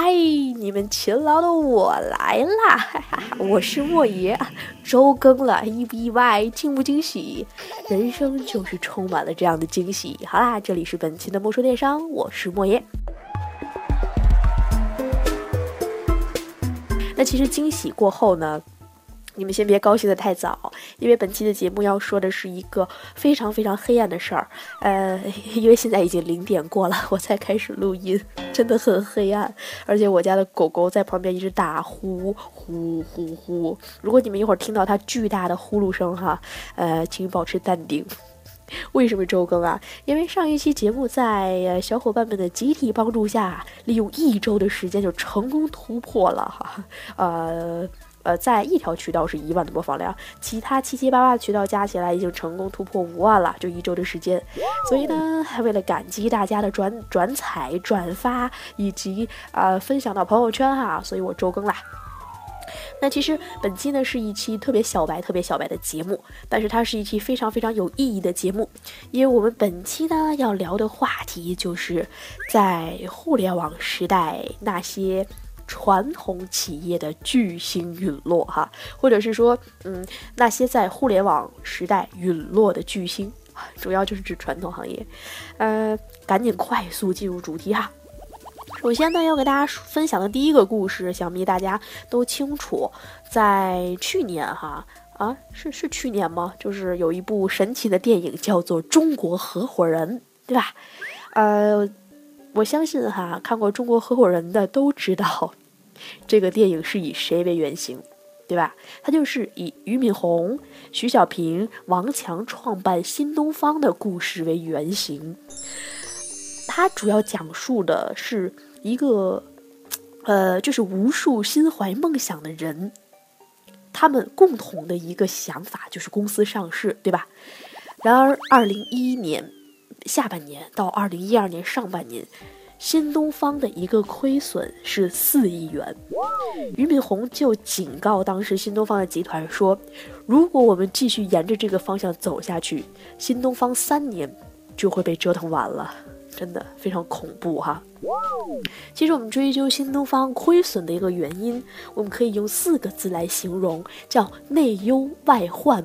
嗨，你们勤劳的我来啦！我是莫爷，周更了，意不意外，惊不惊喜？人生就是充满了这样的惊喜。好啦，这里是本期的莫说电商，我是莫爷。那其实惊喜过后呢？你们先别高兴的太早，因为本期的节目要说的是一个非常非常黑暗的事儿。呃，因为现在已经零点过了，我才开始录音，真的很黑暗。而且我家的狗狗在旁边一直打呼呼呼呼。如果你们一会儿听到它巨大的呼噜声哈，呃，请保持淡定。为什么周更啊？因为上一期节目在小伙伴们的集体帮助下，利用一周的时间就成功突破了哈，呃。呃，在一条渠道是一万的播放量，其他七七八八的渠道加起来已经成功突破五万了，就一周的时间。所以呢，为了感激大家的转转采、转发以及啊分享到朋友圈哈，所以我周更啦。那其实本期呢是一期特别小白、特别小白的节目，但是它是一期非常非常有意义的节目，因为我们本期呢要聊的话题就是在互联网时代那些。传统企业的巨星陨落，哈，或者是说，嗯，那些在互联网时代陨落的巨星，主要就是指传统行业。呃，赶紧快速进入主题哈。首先呢，要给大家分享的第一个故事，想必大家都清楚，在去年哈啊，是是去年吗？就是有一部神奇的电影叫做《中国合伙人》，对吧？呃。我相信哈，看过《中国合伙人》的都知道，这个电影是以谁为原型，对吧？它就是以俞敏洪、徐小平、王强创办新东方的故事为原型。它主要讲述的是一个，呃，就是无数心怀梦想的人，他们共同的一个想法就是公司上市，对吧？然而，二零一一年。下半年到二零一二年上半年，新东方的一个亏损是四亿元。俞敏洪就警告当时新东方的集团说：“如果我们继续沿着这个方向走下去，新东方三年就会被折腾完了。”真的非常恐怖哈。其实我们追究新东方亏损的一个原因，我们可以用四个字来形容，叫内忧外患。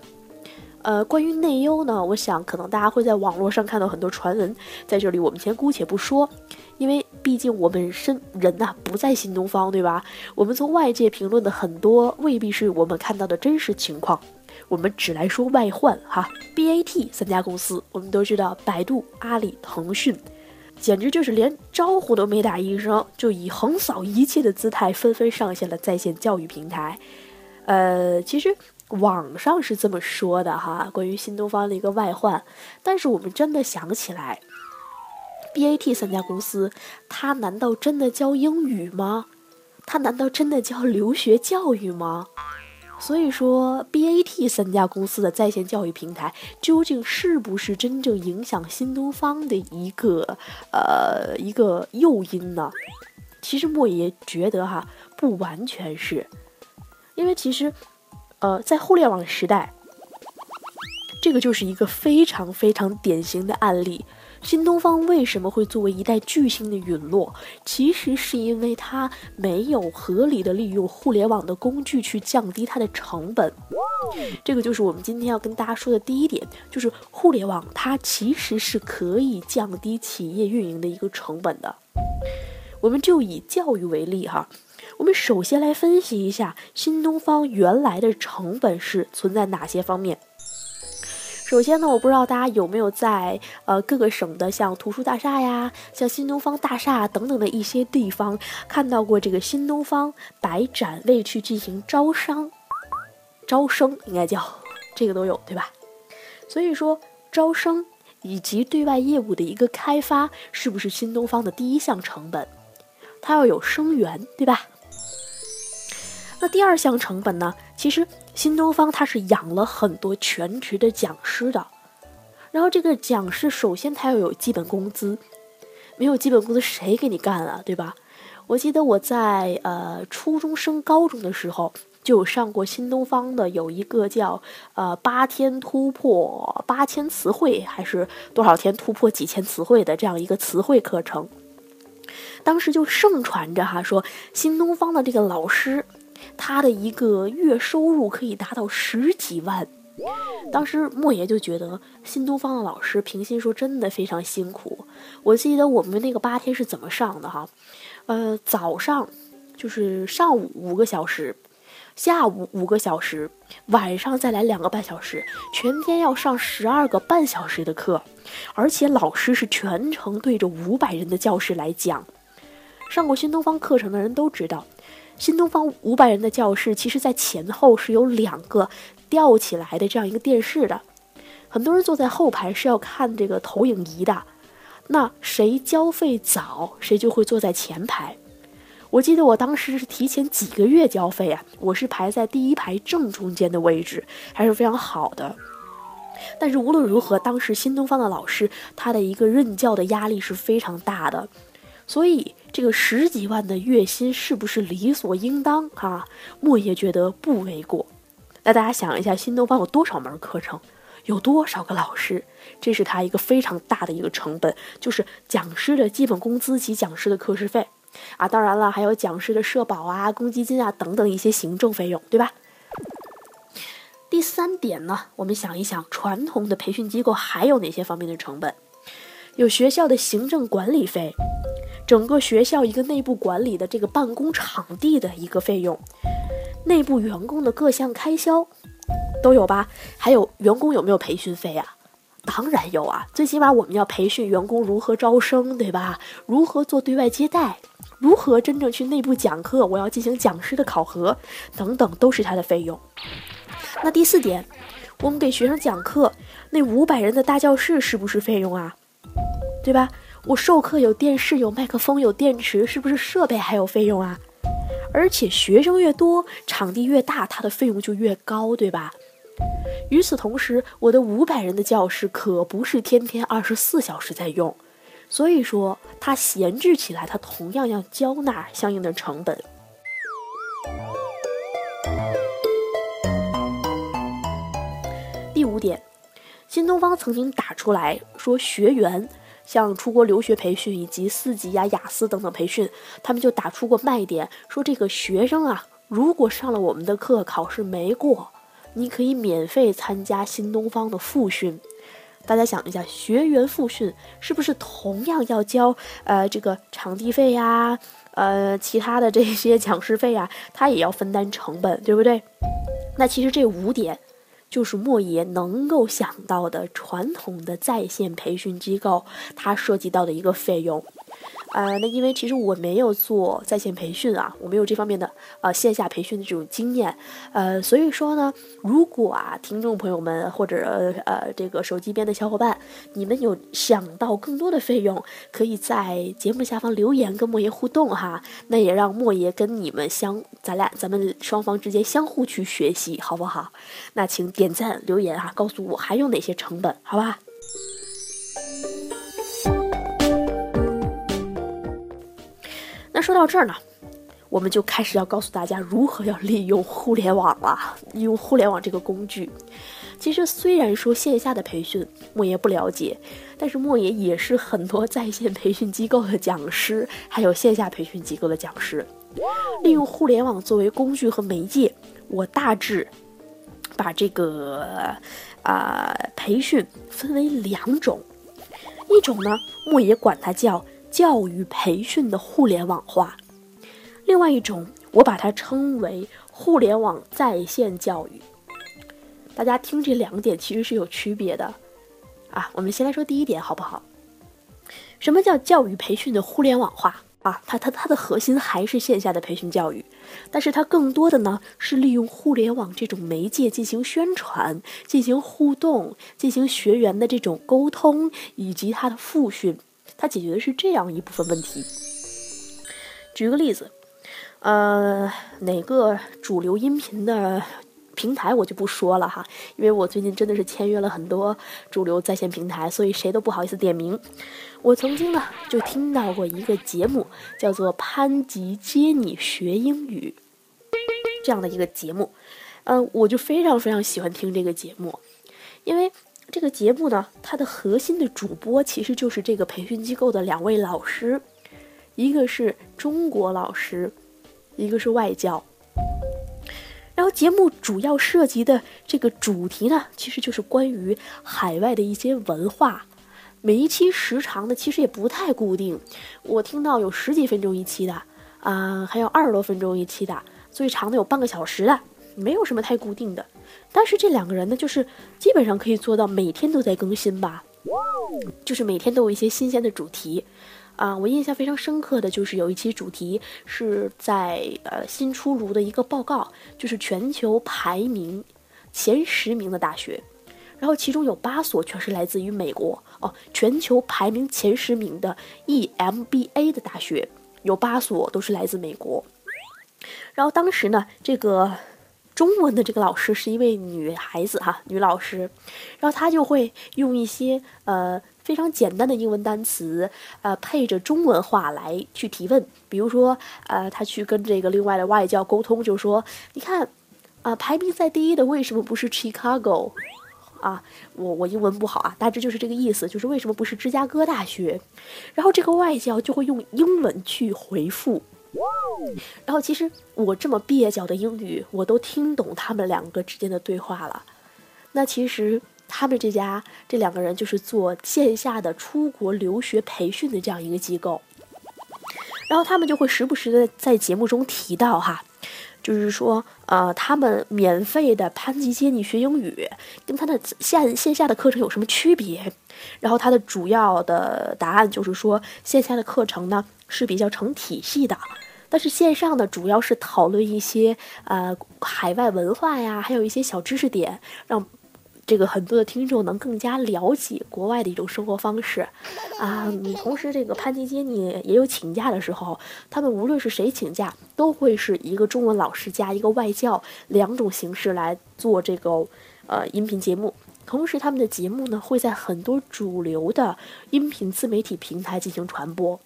呃，关于内忧呢，我想可能大家会在网络上看到很多传闻，在这里我们先姑且不说，因为毕竟我们身人呐不在新东方，对吧？我们从外界评论的很多未必是我们看到的真实情况，我们只来说外患哈。BAT 三家公司，我们都知道，百度、阿里、腾讯，简直就是连招呼都没打一声，就以横扫一切的姿态纷纷上线了在线教育平台。呃，其实。网上是这么说的哈，关于新东方的一个外患，但是我们真的想起来，BAT 三家公司，它难道真的教英语吗？它难道真的教留学教育吗？所以说，BAT 三家公司的在线教育平台，究竟是不是真正影响新东方的一个呃一个诱因呢？其实莫爷觉得哈，不完全是，因为其实。呃，在互联网时代，这个就是一个非常非常典型的案例。新东方为什么会作为一代巨星的陨落？其实是因为它没有合理的利用互联网的工具去降低它的成本。这个就是我们今天要跟大家说的第一点，就是互联网它其实是可以降低企业运营的一个成本的。我们就以教育为例哈。我们首先来分析一下新东方原来的成本是存在哪些方面。首先呢，我不知道大家有没有在呃各个省的像图书大厦呀、像新东方大厦等等的一些地方看到过这个新东方摆展位去进行招商、招生，应该叫这个都有对吧？所以说招生以及对外业务的一个开发，是不是新东方的第一项成本？它要有生源，对吧？那第二项成本呢？其实新东方它是养了很多全职的讲师的，然后这个讲师首先他要有基本工资，没有基本工资谁给你干啊？对吧？我记得我在呃初中升高中的时候就有上过新东方的有一个叫呃八天突破八千词汇，还是多少天突破几千词汇的这样一个词汇课程。当时就盛传着哈，说新东方的这个老师，他的一个月收入可以达到十几万。当时莫爷就觉得新东方的老师平心说真的非常辛苦。我记得我们那个八天是怎么上的哈，呃，早上就是上午五个小时。下午五个小时，晚上再来两个半小时，全天要上十二个半小时的课，而且老师是全程对着五百人的教室来讲。上过新东方课程的人都知道，新东方五百人的教室，其实在前后是有两个吊起来的这样一个电视的，很多人坐在后排是要看这个投影仪的，那谁交费早，谁就会坐在前排。我记得我当时是提前几个月交费啊，我是排在第一排正中间的位置，还是非常好的。但是无论如何，当时新东方的老师他的一个任教的压力是非常大的，所以这个十几万的月薪是不是理所应当啊？莫爷觉得不为过。那大家想一下，新东方有多少门课程，有多少个老师？这是他一个非常大的一个成本，就是讲师的基本工资及讲师的课时费。啊，当然了，还有讲师的社保啊、公积金啊等等一些行政费用，对吧？第三点呢，我们想一想，传统的培训机构还有哪些方面的成本？有学校的行政管理费，整个学校一个内部管理的这个办公场地的一个费用，内部员工的各项开销都有吧？还有员工有没有培训费啊？当然有啊，最起码我们要培训员工如何招生，对吧？如何做对外接待？如何真正去内部讲课？我要进行讲师的考核，等等，都是他的费用。那第四点，我们给学生讲课，那五百人的大教室是不是费用啊？对吧？我授课有电视、有麦克风、有电池，是不是设备还有费用啊？而且学生越多，场地越大，它的费用就越高，对吧？与此同时，我的五百人的教室可不是天天二十四小时在用。所以说，它闲置起来，它同样要交纳相应的成本。第五点，新东方曾经打出来说，学员像出国留学培训以及四级呀、雅思等等培训，他们就打出过卖点，说这个学生啊，如果上了我们的课，考试没过，你可以免费参加新东方的复训。大家想一下，学员复训是不是同样要交呃这个场地费呀，呃其他的这些 讲师费呀，他也要分担成本，对不对？那其实这五点就是莫爷能够想到的传统的在线培训机构，它涉及到的一个费用。呃，那因为其实我没有做在线培训啊，我没有这方面的呃线下培训的这种经验，呃，所以说呢，如果啊听众朋友们或者呃这个手机边的小伙伴，你们有想到更多的费用，可以在节目下方留言跟莫爷互动哈，那也让莫爷跟你们相，咱俩咱们双方之间相互去学习，好不好？那请点赞留言哈，告诉我还有哪些成本，好吧？说到这儿呢，我们就开始要告诉大家如何要利用互联网了。利用互联网这个工具，其实虽然说线下的培训莫爷不了解，但是莫爷也是很多在线培训机构的讲师，还有线下培训机构的讲师。利用互联网作为工具和媒介，我大致把这个啊培训分为两种，一种呢，莫爷管它叫。教育培训的互联网化，另外一种我把它称为互联网在线教育。大家听这两点其实是有区别的啊。我们先来说第一点好不好？什么叫教育培训的互联网化啊？它它它的核心还是线下的培训教育，但是它更多的呢是利用互联网这种媒介进行宣传、进行互动、进行学员的这种沟通以及它的复训。它解决的是这样一部分问题。举个例子，呃，哪个主流音频的平台我就不说了哈，因为我最近真的是签约了很多主流在线平台，所以谁都不好意思点名。我曾经呢就听到过一个节目，叫做《潘吉接你学英语》这样的一个节目，嗯，我就非常非常喜欢听这个节目，因为。这个节目呢，它的核心的主播其实就是这个培训机构的两位老师。一个是中国老师，一个是外教。然后节目主要涉及的这个主题呢，其实就是关于海外的一些文化。每一期时长呢，其实也不太固定。我听到有十几分钟一期的，啊，还有二十多分钟一期的，最长的有半个小时的，没有什么太固定的。但是这两个人呢，就是基本上可以做到每天都在更新吧，就是每天都有一些新鲜的主题。啊，我印象非常深刻的就是有一期主题是在呃新出炉的一个报告，就是全球排名前十名的大学，然后其中有八所全是来自于美国哦，全球排名前十名的 EMBA 的大学有八所都是来自美国，然后当时呢，这个中文的这个老师是一位女孩子哈，女老师，然后她就会用一些呃。非常简单的英文单词，呃，配着中文话来去提问。比如说，呃，她去跟这个另外的外教沟通，就说：“你看，啊，排名在第一的为什么不是 Chicago？啊，我我英文不好啊，大致就是这个意思，就是为什么不是芝加哥大学？”然后这个外教就会用英文去回复。然后其实我这么蹩脚的英语，我都听懂他们两个之间的对话了。那其实。他们这家这两个人就是做线下的出国留学培训的这样一个机构，然后他们就会时不时的在节目中提到哈，就是说呃他们免费的潘吉接你学英语跟他的线线下的课程有什么区别？然后他的主要的答案就是说线下的课程呢是比较成体系的，但是线上呢主要是讨论一些呃海外文化呀，还有一些小知识点让。这个很多的听众能更加了解国外的一种生活方式，啊，你同时这个潘吉杰你也有请假的时候，他们无论是谁请假，都会是一个中文老师加一个外教两种形式来做这个呃音频节目。同时，他们的节目呢会在很多主流的音频自媒体平台进行传播。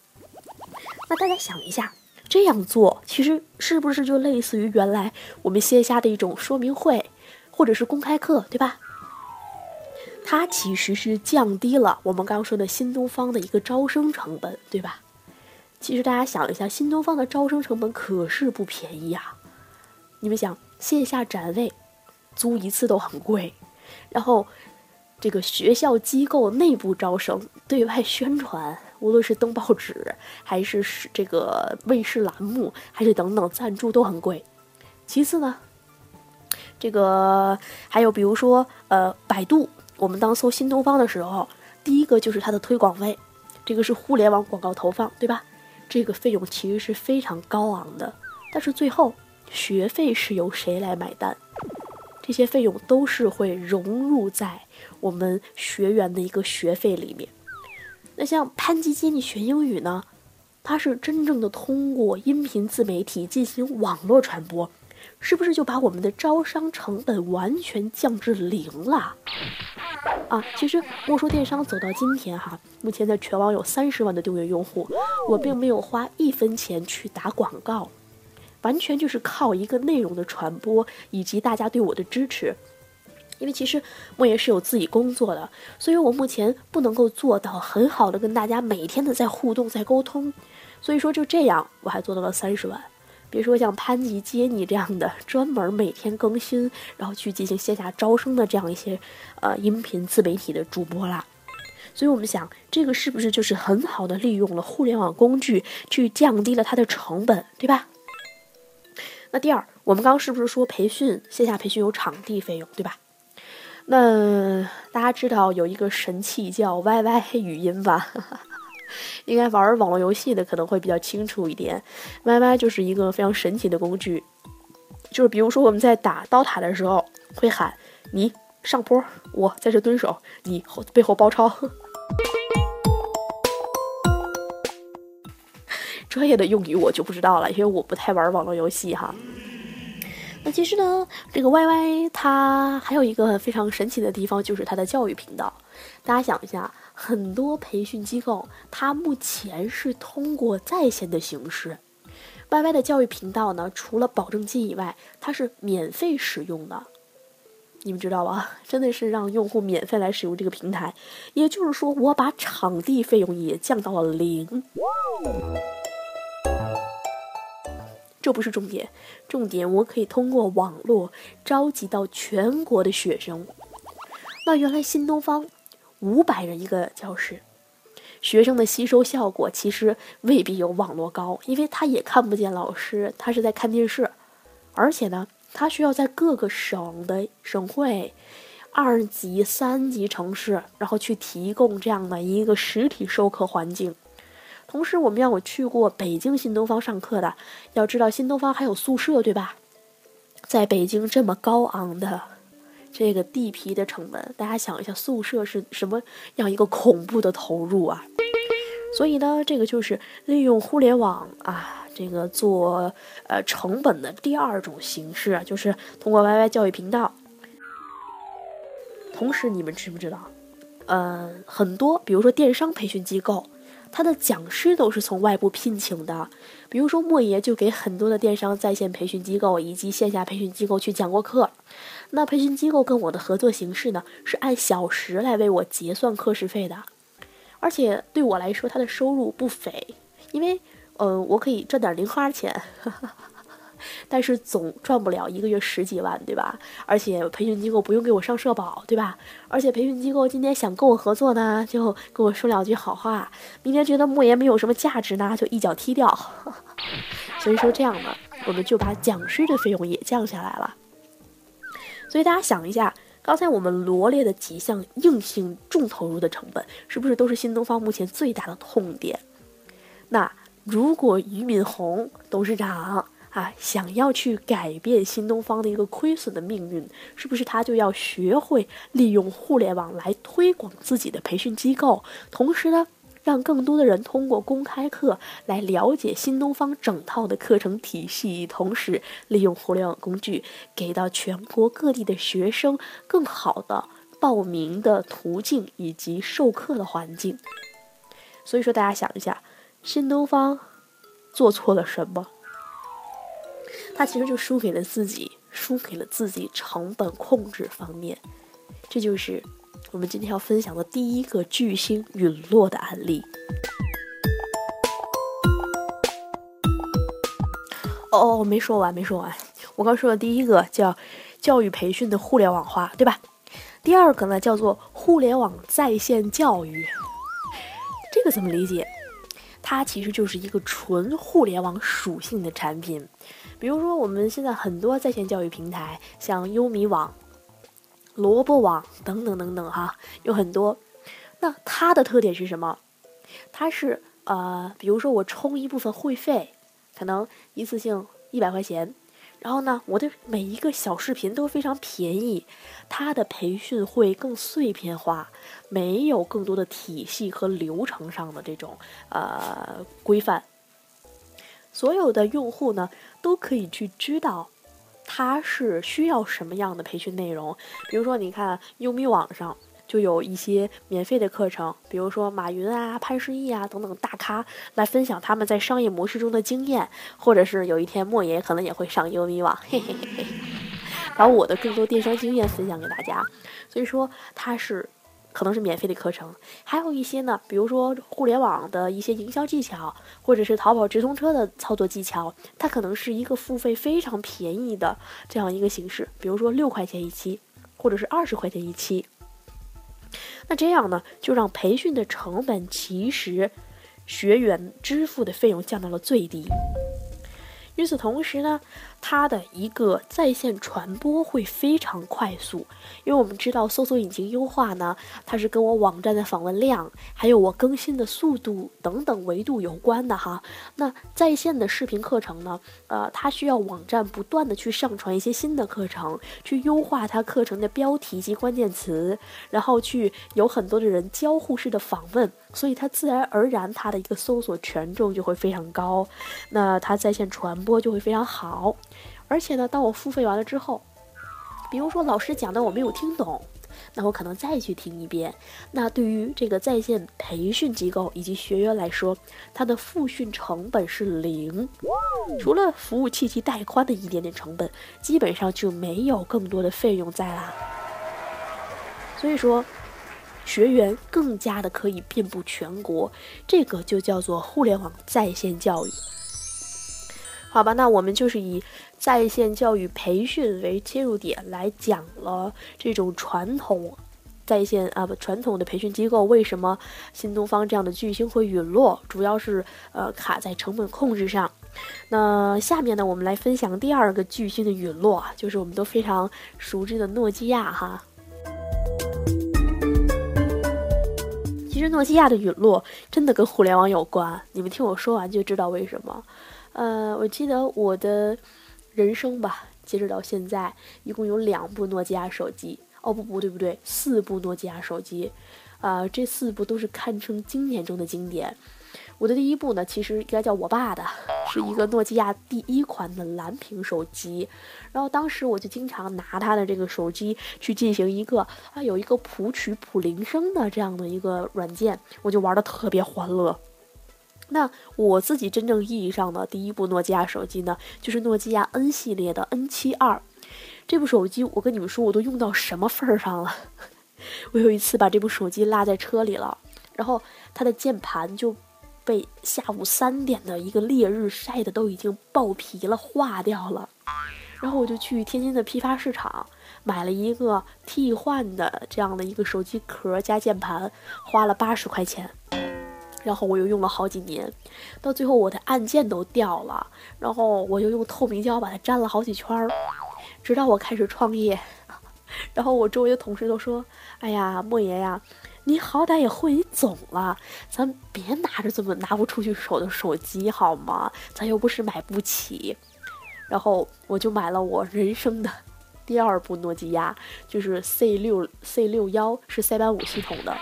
那大家想一下，这样做其实是不是就类似于原来我们线下的一种说明会，或者是公开课，对吧？它其实是降低了我们刚刚说的新东方的一个招生成本，对吧？其实大家想一下，新东方的招生成本可是不便宜呀。你们想，线下展位租一次都很贵，然后这个学校机构内部招生、对外宣传，无论是登报纸，还是是这个卫视栏目，还是等等赞助都很贵。其次呢，这个还有比如说呃，百度。我们当搜新东方的时候，第一个就是它的推广费，这个是互联网广告投放，对吧？这个费用其实是非常高昂的。但是最后学费是由谁来买单？这些费用都是会融入在我们学员的一个学费里面。那像潘吉接你学英语呢，它是真正的通过音频自媒体进行网络传播。是不是就把我们的招商成本完全降至零了？啊，其实莫说电商走到今天哈，目前在全网有三十万的订阅用户，我并没有花一分钱去打广告，完全就是靠一个内容的传播以及大家对我的支持。因为其实莫言是有自己工作的，所以我目前不能够做到很好的跟大家每天的在互动在沟通，所以说就这样，我还做到了三十万。别说像潘吉接你这样的专门每天更新，然后去进行线下招生的这样一些呃音频自媒体的主播啦。所以我们想，这个是不是就是很好的利用了互联网工具去降低了它的成本，对吧？那第二，我们刚刚是不是说培训线下培训有场地费用，对吧？那大家知道有一个神器叫 YY 语音吧？应该玩网络游戏的可能会比较清楚一点，YY 就是一个非常神奇的工具，就是比如说我们在打刀塔的时候会喊你上坡，我在这蹲守，你后背后包抄。专业的用语我就不知道了，因为我不太玩网络游戏哈。其实呢，这个 YY 它还有一个非常神奇的地方，就是它的教育频道。大家想一下。很多培训机构，它目前是通过在线的形式。Y Y 的教育频道呢，除了保证金以外，它是免费使用的。你们知道吧？真的是让用户免费来使用这个平台。也就是说，我把场地费用也降到了零。这不是重点，重点我可以通过网络召集到全国的学生。那原来新东方五百人一个教室，学生的吸收效果其实未必有网络高，因为他也看不见老师，他是在看电视，而且呢，他需要在各个省的省会、二级、三级城市，然后去提供这样的一个实体授课环境。同时，我们要有去过北京新东方上课的，要知道新东方还有宿舍，对吧？在北京这么高昂的这个地皮的成本，大家想一下，宿舍是什么样一个恐怖的投入啊？所以呢，这个就是利用互联网啊，这个做呃成本的第二种形式啊，就是通过 YY 教育频道。同时，你们知不知道？呃，很多，比如说电商培训机构。他的讲师都是从外部聘请的，比如说莫爷就给很多的电商在线培训机构以及线下培训机构去讲过课。那培训机构跟我的合作形式呢，是按小时来为我结算课时费的，而且对我来说，他的收入不菲，因为，呃，我可以赚点零花钱。但是总赚不了一个月十几万，对吧？而且培训机构不用给我上社保，对吧？而且培训机构今天想跟我合作呢，就跟我说两句好话；明天觉得莫言没有什么价值呢，就一脚踢掉。所以说这样呢，我们就把讲师的费用也降下来了。所以大家想一下，刚才我们罗列的几项硬性重投入的成本，是不是都是新东方目前最大的痛点？那如果俞敏洪董事长，啊，想要去改变新东方的一个亏损的命运，是不是他就要学会利用互联网来推广自己的培训机构？同时呢，让更多的人通过公开课来了解新东方整套的课程体系，同时利用互联网工具给到全国各地的学生更好的报名的途径以及授课的环境。所以说，大家想一下，新东方做错了什么？他其实就输给了自己，输给了自己成本控制方面，这就是我们今天要分享的第一个巨星陨落的案例。哦哦，没说完，没说完。我刚说的第一个叫教育培训的互联网化，对吧？第二个呢叫做互联网在线教育，这个怎么理解？它其实就是一个纯互联网属性的产品。比如说，我们现在很多在线教育平台，像优米网、萝卜网等等等等，哈，有很多。那它的特点是什么？它是呃，比如说我充一部分会费，可能一次性一百块钱，然后呢，我的每一个小视频都非常便宜。它的培训会更碎片化，没有更多的体系和流程上的这种呃规范。所有的用户呢，都可以去知道，他是需要什么样的培训内容。比如说，你看优米网上就有一些免费的课程，比如说马云啊、潘石屹啊等等大咖来分享他们在商业模式中的经验，或者是有一天莫言可能也会上优米网，嘿嘿嘿嘿，把我的更多电商经验分享给大家。所以说，他是。可能是免费的课程，还有一些呢，比如说互联网的一些营销技巧，或者是淘宝直通车的操作技巧，它可能是一个付费非常便宜的这样一个形式，比如说六块钱一期，或者是二十块钱一期。那这样呢，就让培训的成本其实学员支付的费用降到了最低。与此同时呢。它的一个在线传播会非常快速，因为我们知道搜索引擎优化呢，它是跟我网站的访问量，还有我更新的速度等等维度有关的哈。那在线的视频课程呢，呃，它需要网站不断的去上传一些新的课程，去优化它课程的标题及关键词，然后去有很多的人交互式的访问，所以它自然而然它的一个搜索权重就会非常高，那它在线传播就会非常好。而且呢，当我付费完了之后，比如说老师讲的我没有听懂，那我可能再去听一遍。那对于这个在线培训机构以及学员来说，它的复训成本是零，除了服务器及带宽的一点点成本，基本上就没有更多的费用在啦。所以说，学员更加的可以遍布全国，这个就叫做互联网在线教育。好吧，那我们就是以在线教育培训为切入点来讲了这种传统在线啊不传统的培训机构为什么新东方这样的巨星会陨落，主要是呃卡在成本控制上。那下面呢，我们来分享第二个巨星的陨落，就是我们都非常熟知的诺基亚哈。其实诺基亚的陨落真的跟互联网有关，你们听我说完就知道为什么。呃，我记得我的人生吧，截止到现在一共有两部诺基亚手机。哦不不对不对，四部诺基亚手机，啊，这四部都是堪称经典中的经典。我的第一部呢，其实应该叫我爸的，是一个诺基亚第一款的蓝屏手机。然后当时我就经常拿他的这个手机去进行一个啊，有一个谱曲谱铃声的这样的一个软件，我就玩的特别欢乐。那我自己真正意义上的第一部诺基亚手机呢，就是诺基亚 N 系列的 N 七二。这部手机我跟你们说，我都用到什么份儿上了？我有一次把这部手机落在车里了，然后它的键盘就。被下午三点的一个烈日晒的都已经爆皮了，化掉了。然后我就去天津的批发市场买了一个替换的这样的一个手机壳加键盘，花了八十块钱。然后我又用了好几年，到最后我的按键都掉了。然后我又用透明胶把它粘了好几圈儿，直到我开始创业。然后我周围的同事都说：“哎呀，莫爷呀。”你好歹也混一总了，咱别拿着这么拿不出去手的手机好吗？咱又不是买不起。然后我就买了我人生的 第二部诺基亚，就是 C 六 C 六幺，是塞班五系统的。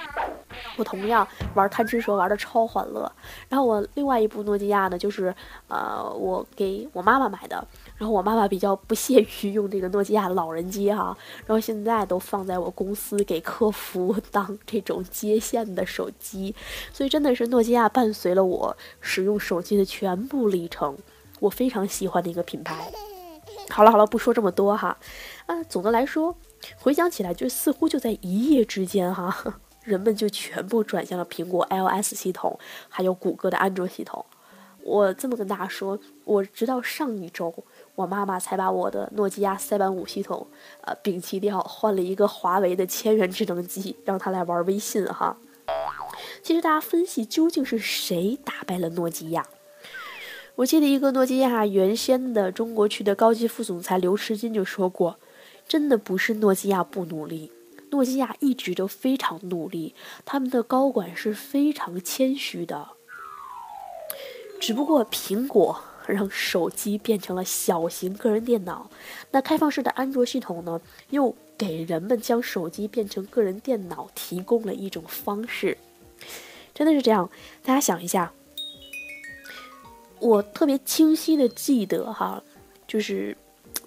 我同样玩贪吃蛇玩的超欢乐。然后我另外一部诺基亚呢，就是呃我给我妈妈买的。然后我妈妈比较不屑于用这个诺基亚老人机哈，然后现在都放在我公司给客服 当这种接线的手机，所以真的是诺基亚伴随了我使用手机的全部历程，我非常喜欢的一个品牌。好了好了，不说这么多哈，啊，总的来说，回想起来就似乎就在一夜之间哈，人们就全部转向了苹果 iOS 系统，还有谷歌的安卓系统。我这么跟大家说，我直到上一周。我妈妈才把我的诺基亚塞班五系统，呃，摒弃掉，换了一个华为的千元智能机，让他来玩微信哈。其实大家分析究竟是谁打败了诺基亚？我记得一个诺基亚原先的中国区的高级副总裁刘持金就说过，真的不是诺基亚不努力，诺基亚一直都非常努力，他们的高管是非常谦虚的，只不过苹果。让手机变成了小型个人电脑，那开放式的安卓系统呢，又给人们将手机变成个人电脑提供了一种方式，真的是这样。大家想一下，我特别清晰的记得哈，就是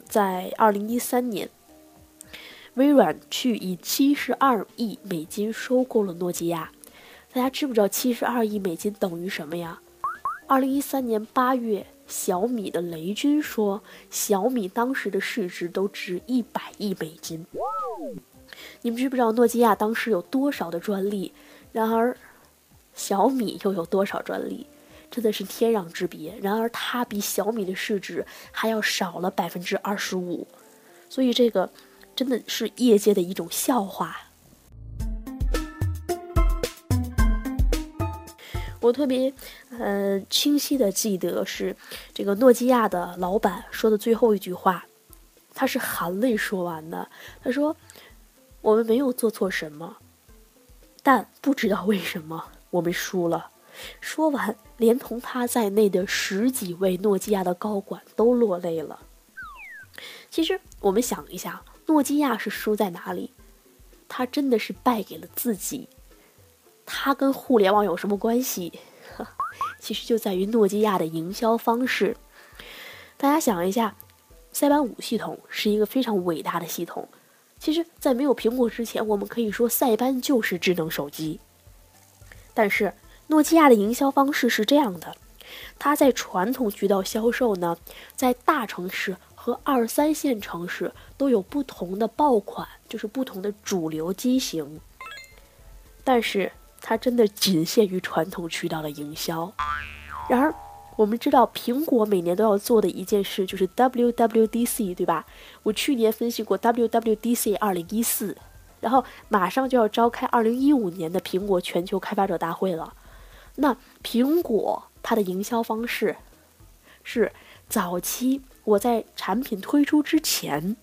在二零一三年，微软去以七十二亿美金收购了诺基亚，大家知不知道七十二亿美金等于什么呀？二零一三年八月。小米的雷军说：“小米当时的市值都值一百亿美金。你们知不知道诺基亚当时有多少的专利？然而，小米又有多少专利？真的是天壤之别。然而，它比小米的市值还要少了百分之二十五。所以，这个真的是业界的一种笑话。”我特别，呃，清晰的记得是这个诺基亚的老板说的最后一句话，他是含泪说完的。他说：“我们没有做错什么，但不知道为什么我们输了。”说完，连同他在内的十几位诺基亚的高管都落泪了。其实，我们想一下，诺基亚是输在哪里？他真的是败给了自己。它跟互联网有什么关系？其实就在于诺基亚的营销方式。大家想一下，塞班五系统是一个非常伟大的系统。其实，在没有苹果之前，我们可以说塞班就是智能手机。但是，诺基亚的营销方式是这样的：它在传统渠道销售呢，在大城市和二三线城市都有不同的爆款，就是不同的主流机型。但是，它真的仅限于传统渠道的营销，然而我们知道苹果每年都要做的一件事就是 WWDC，对吧？我去年分析过 WWDC 二零一四，然后马上就要召开二零一五年的苹果全球开发者大会了。那苹果它的营销方式是早期我在产品推出之前。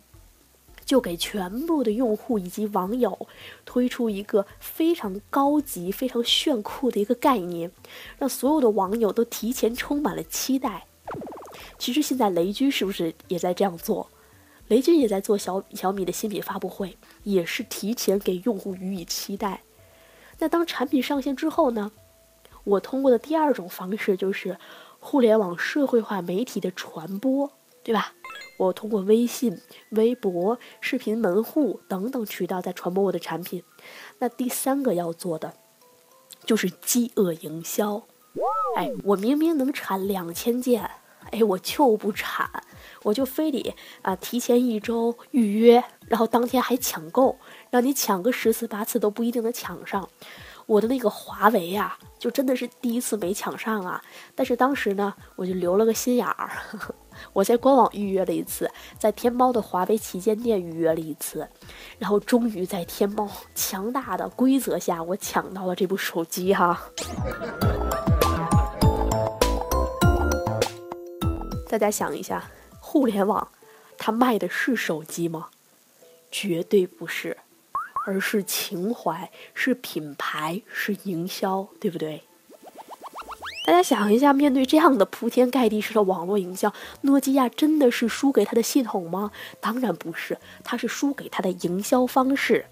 就给全部的用户以及网友推出一个非常高级、非常炫酷的一个概念，让所有的网友都提前充满了期待。其实现在雷军是不是也在这样做？雷军也在做小小米的新品发布会，也是提前给用户予以期待。那当产品上线之后呢？我通过的第二种方式就是互联网社会化媒体的传播，对吧？我通过微信、微博、视频门户等等渠道在传播我的产品。那第三个要做的就是饥饿营销。哎，我明明能产两千件，哎，我就不产，我就非得啊提前一周预约，然后当天还抢购，让你抢个十次八次都不一定能抢上。我的那个华为呀，就真的是第一次没抢上啊。但是当时呢，我就留了个心眼儿。我在官网预约了一次，在天猫的华为旗舰店预约了一次，然后终于在天猫强大的规则下，我抢到了这部手机哈。大家想一下，互联网它卖的是手机吗？绝对不是，而是情怀，是品牌，是营销，对不对？大家想一下，面对这样的铺天盖地式的网络营销，诺基亚真的是输给它的系统吗？当然不是，它是输给它的营销方式。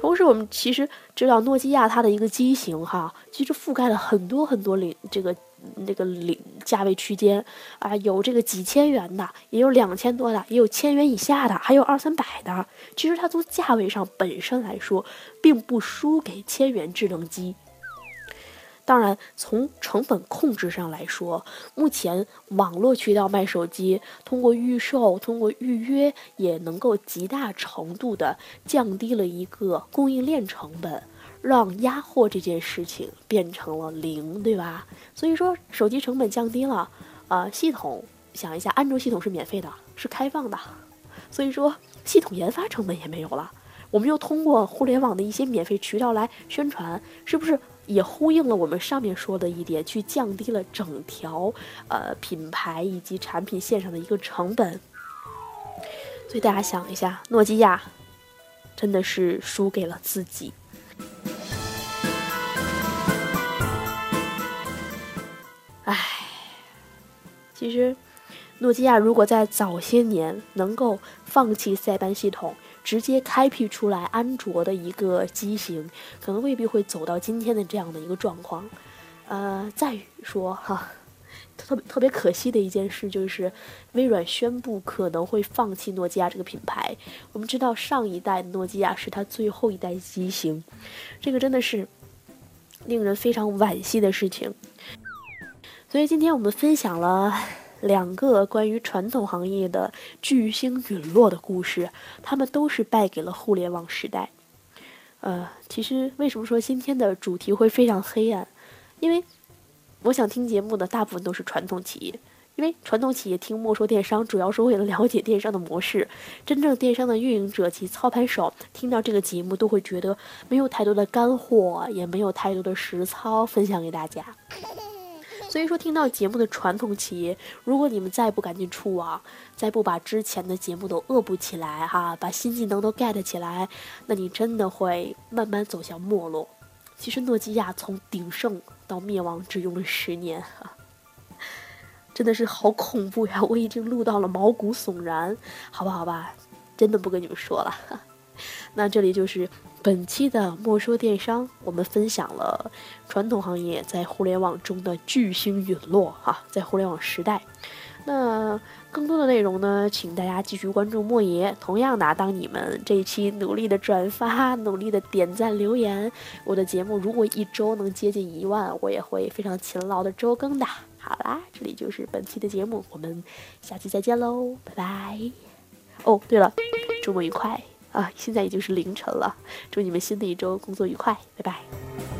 同时，我们其实知道，诺基亚它的一个机型哈，其实覆盖了很多很多领这个那个领价位区间啊，有这个几千元的，也有两千多的，也有千元以下的，还有二三百的。其实它从价位上本身来说，并不输给千元智能机。当然，从成本控制上来说，目前网络渠道卖手机，通过预售、通过预约，也能够极大程度的降低了一个供应链成本，让压货这件事情变成了零，对吧？所以说，手机成本降低了，呃，系统想一下，安卓系统是免费的，是开放的，所以说系统研发成本也没有了。我们又通过互联网的一些免费渠道来宣传，是不是？也呼应了我们上面说的一点，去降低了整条呃品牌以及产品线上的一个成本。所以大家想一下，诺基亚真的是输给了自己。唉，其实诺基亚如果在早些年能够放弃塞班系统。直接开辟出来安卓的一个机型，可能未必会走到今天的这样的一个状况。呃，再说哈，特别特别可惜的一件事就是，微软宣布可能会放弃诺基亚这个品牌。我们知道上一代诺基亚是它最后一代机型，这个真的是令人非常惋惜的事情。所以今天我们分享了。两个关于传统行业的巨星陨落的故事，他们都是败给了互联网时代。呃，其实为什么说今天的主题会非常黑暗？因为我想听节目的大部分都是传统企业，因为传统企业听莫说电商主要是为了了解电商的模式。真正电商的运营者及操盘手听到这个节目都会觉得没有太多的干货，也没有太多的实操分享给大家。所以说，听到节目的传统企业，如果你们再不赶紧出网，再不把之前的节目都恶补起来，哈，把新技能都 get 起来，那你真的会慢慢走向没落。其实，诺基亚从鼎盛到灭亡只用了十年，哈，真的是好恐怖呀！我已经录到了毛骨悚然，好吧，好吧，真的不跟你们说了。那这里就是。本期的莫说电商，我们分享了传统行业在互联网中的巨星陨落哈，在互联网时代。那更多的内容呢，请大家继续关注莫爷。同样的，当你们这一期努力的转发、努力的点赞、留言，我的节目如果一周能接近一万，我也会非常勤劳的周更的。好啦，这里就是本期的节目，我们下期再见喽，拜拜。哦，对了，周末愉快。啊，现在已经是凌晨了，祝你们新的一周工作愉快，拜拜。